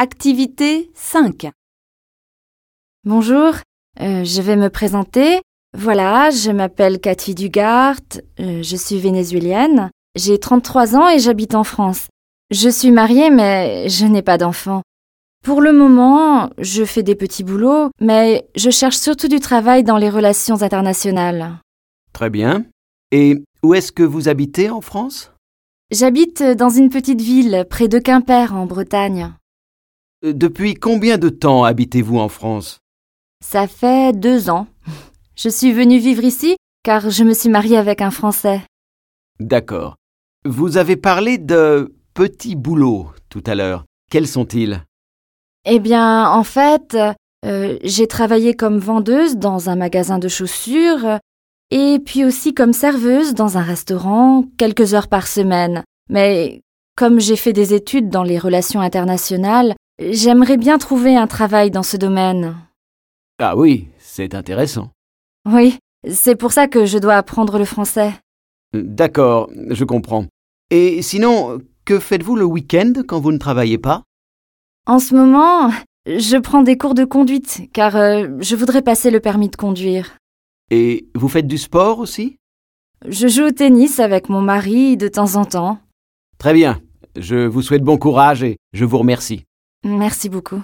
Activité 5. Bonjour, euh, je vais me présenter. Voilà, je m'appelle Cathy Dugart, euh, je suis vénézuélienne, j'ai 33 ans et j'habite en France. Je suis mariée mais je n'ai pas d'enfant. Pour le moment, je fais des petits boulots, mais je cherche surtout du travail dans les relations internationales. Très bien. Et où est-ce que vous habitez en France? J'habite dans une petite ville près de Quimper en Bretagne. Euh, Depuis combien de temps habitez-vous en France? Ça fait deux ans. Je suis venue vivre ici car je me suis mariée avec un Français. D'accord. Vous avez parlé de petits boulots tout à l'heure. Quels sont-ils? Eh bien, en fait, euh, j'ai travaillé comme vendeuse dans un magasin de chaussures et puis aussi comme serveuse dans un restaurant quelques heures par semaine. Mais comme j'ai fait des études dans les relations internationales, j'aimerais bien trouver un travail dans ce domaine. Ah oui, c'est intéressant. Oui, c'est pour ça que je dois apprendre le français. D'accord, je comprends. Et sinon, que faites-vous le week-end quand vous ne travaillez pas? En ce moment, je prends des cours de conduite car euh, je voudrais passer le permis de conduire. Et vous faites du sport aussi? Je joue au tennis avec mon mari de temps en temps. Très bien. Je vous souhaite bon courage et je vous remercie. Merci beaucoup.